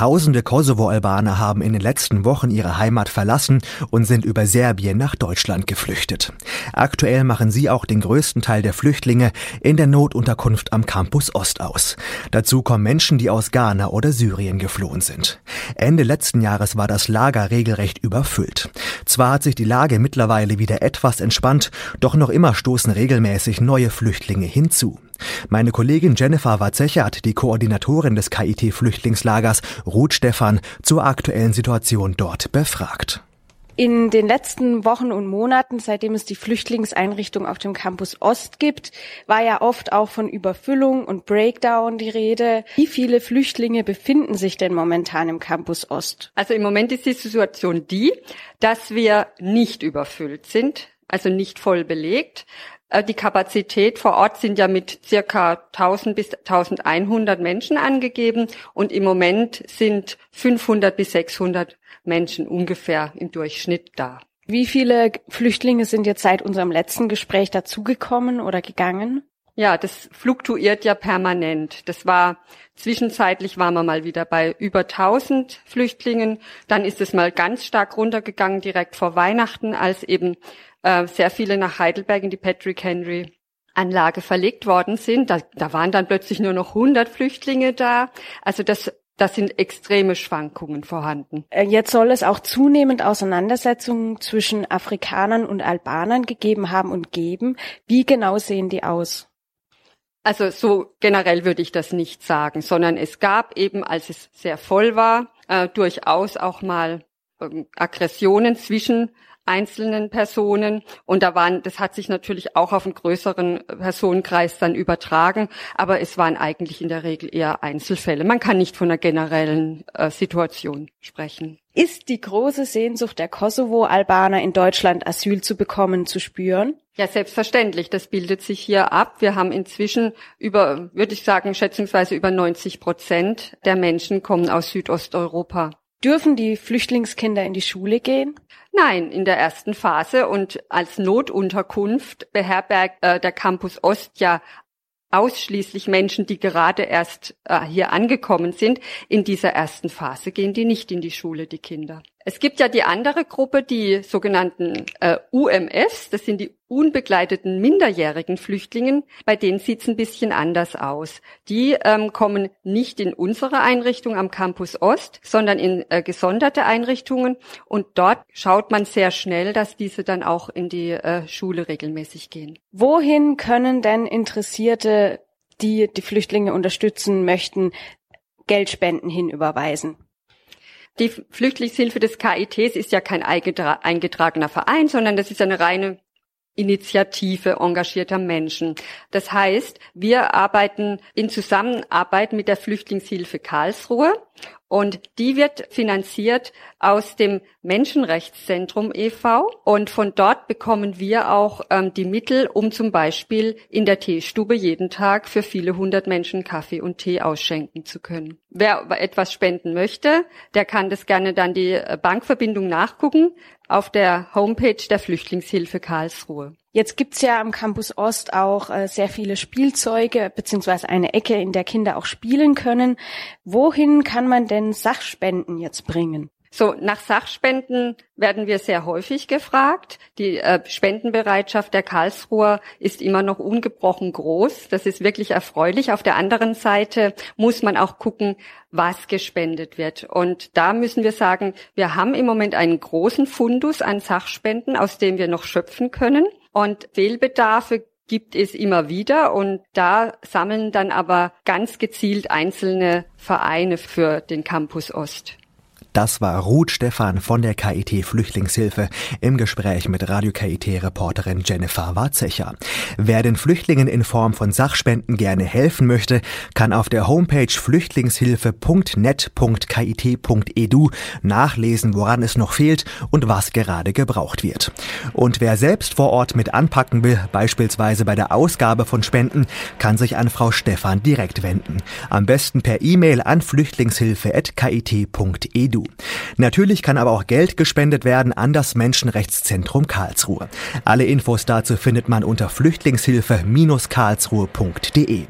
Tausende Kosovo-Albaner haben in den letzten Wochen ihre Heimat verlassen und sind über Serbien nach Deutschland geflüchtet. Aktuell machen sie auch den größten Teil der Flüchtlinge in der Notunterkunft am Campus Ost aus. Dazu kommen Menschen, die aus Ghana oder Syrien geflohen sind. Ende letzten Jahres war das Lager regelrecht überfüllt. Zwar hat sich die Lage mittlerweile wieder etwas entspannt, doch noch immer stoßen regelmäßig neue Flüchtlinge hinzu. Meine Kollegin Jennifer Watzecher hat die Koordinatorin des KIT-Flüchtlingslagers Ruth Stephan zur aktuellen Situation dort befragt. In den letzten Wochen und Monaten, seitdem es die Flüchtlingseinrichtung auf dem Campus Ost gibt, war ja oft auch von Überfüllung und Breakdown die Rede. Wie viele Flüchtlinge befinden sich denn momentan im Campus Ost? Also im Moment ist die Situation die, dass wir nicht überfüllt sind, also nicht voll belegt. Äh, die Kapazität vor Ort sind ja mit circa 1000 bis 1100 Menschen angegeben und im Moment sind 500 bis 600 Menschen ungefähr im Durchschnitt da. Wie viele Flüchtlinge sind jetzt seit unserem letzten Gespräch dazugekommen oder gegangen? Ja, das fluktuiert ja permanent. Das war zwischenzeitlich waren wir mal wieder bei über 1000 Flüchtlingen. Dann ist es mal ganz stark runtergegangen direkt vor Weihnachten, als eben äh, sehr viele nach Heidelberg in die Patrick Henry Anlage verlegt worden sind. Da, da waren dann plötzlich nur noch 100 Flüchtlinge da. Also das das sind extreme Schwankungen vorhanden. Äh, jetzt soll es auch zunehmend Auseinandersetzungen zwischen Afrikanern und Albanern gegeben haben und geben. Wie genau sehen die aus? Also so generell würde ich das nicht sagen, sondern es gab eben, als es sehr voll war, äh, durchaus auch mal äh, Aggressionen zwischen einzelnen Personen. Und da waren, das hat sich natürlich auch auf einen größeren Personenkreis dann übertragen, aber es waren eigentlich in der Regel eher Einzelfälle. Man kann nicht von einer generellen äh, Situation sprechen. Ist die große Sehnsucht der Kosovo-Albaner in Deutschland Asyl zu bekommen zu spüren? Ja, selbstverständlich. Das bildet sich hier ab. Wir haben inzwischen über, würde ich sagen, schätzungsweise über 90 Prozent der Menschen kommen aus Südosteuropa. Dürfen die Flüchtlingskinder in die Schule gehen? Nein, in der ersten Phase und als Notunterkunft beherbergt äh, der Campus Ost ja ausschließlich Menschen, die gerade erst äh, hier angekommen sind. In dieser ersten Phase gehen die nicht in die Schule, die Kinder. Es gibt ja die andere Gruppe, die sogenannten äh, UMFs, das sind die unbegleiteten minderjährigen Flüchtlingen, bei denen sieht's ein bisschen anders aus. Die ähm, kommen nicht in unsere Einrichtung am Campus Ost, sondern in äh, gesonderte Einrichtungen und dort schaut man sehr schnell, dass diese dann auch in die äh, Schule regelmäßig gehen. Wohin können denn Interessierte, die die Flüchtlinge unterstützen möchten, Geldspenden hinüberweisen? Die Flüchtlingshilfe des KITs ist ja kein eingetragener Verein, sondern das ist eine reine Initiative engagierter Menschen. Das heißt, wir arbeiten in Zusammenarbeit mit der Flüchtlingshilfe Karlsruhe und die wird finanziert aus dem Menschenrechtszentrum e.V. Und von dort bekommen wir auch ähm, die Mittel, um zum Beispiel in der Teestube jeden Tag für viele hundert Menschen Kaffee und Tee ausschenken zu können. Wer etwas spenden möchte, der kann das gerne dann die äh, Bankverbindung nachgucken auf der Homepage der Flüchtlingshilfe Karlsruhe. Jetzt gibt's ja am Campus Ost auch äh, sehr viele Spielzeuge beziehungsweise eine Ecke, in der Kinder auch spielen können. Wohin kann man denn Sachspenden jetzt bringen? So, nach Sachspenden werden wir sehr häufig gefragt. Die äh, Spendenbereitschaft der Karlsruher ist immer noch ungebrochen groß. Das ist wirklich erfreulich. Auf der anderen Seite muss man auch gucken, was gespendet wird. Und da müssen wir sagen, wir haben im Moment einen großen Fundus an Sachspenden, aus dem wir noch schöpfen können. Und Fehlbedarfe gibt es immer wieder und da sammeln dann aber ganz gezielt einzelne Vereine für den Campus Ost. Das war Ruth Stephan von der KIT Flüchtlingshilfe im Gespräch mit Radio KIT Reporterin Jennifer Warzecher. Wer den Flüchtlingen in Form von Sachspenden gerne helfen möchte, kann auf der Homepage flüchtlingshilfe.net.kit.edu nachlesen, woran es noch fehlt und was gerade gebraucht wird. Und wer selbst vor Ort mit anpacken will, beispielsweise bei der Ausgabe von Spenden, kann sich an Frau Stephan direkt wenden. Am besten per E-Mail an flüchtlingshilfe.kit.edu. Natürlich kann aber auch Geld gespendet werden an das Menschenrechtszentrum Karlsruhe. Alle Infos dazu findet man unter flüchtlingshilfe-karlsruhe.de.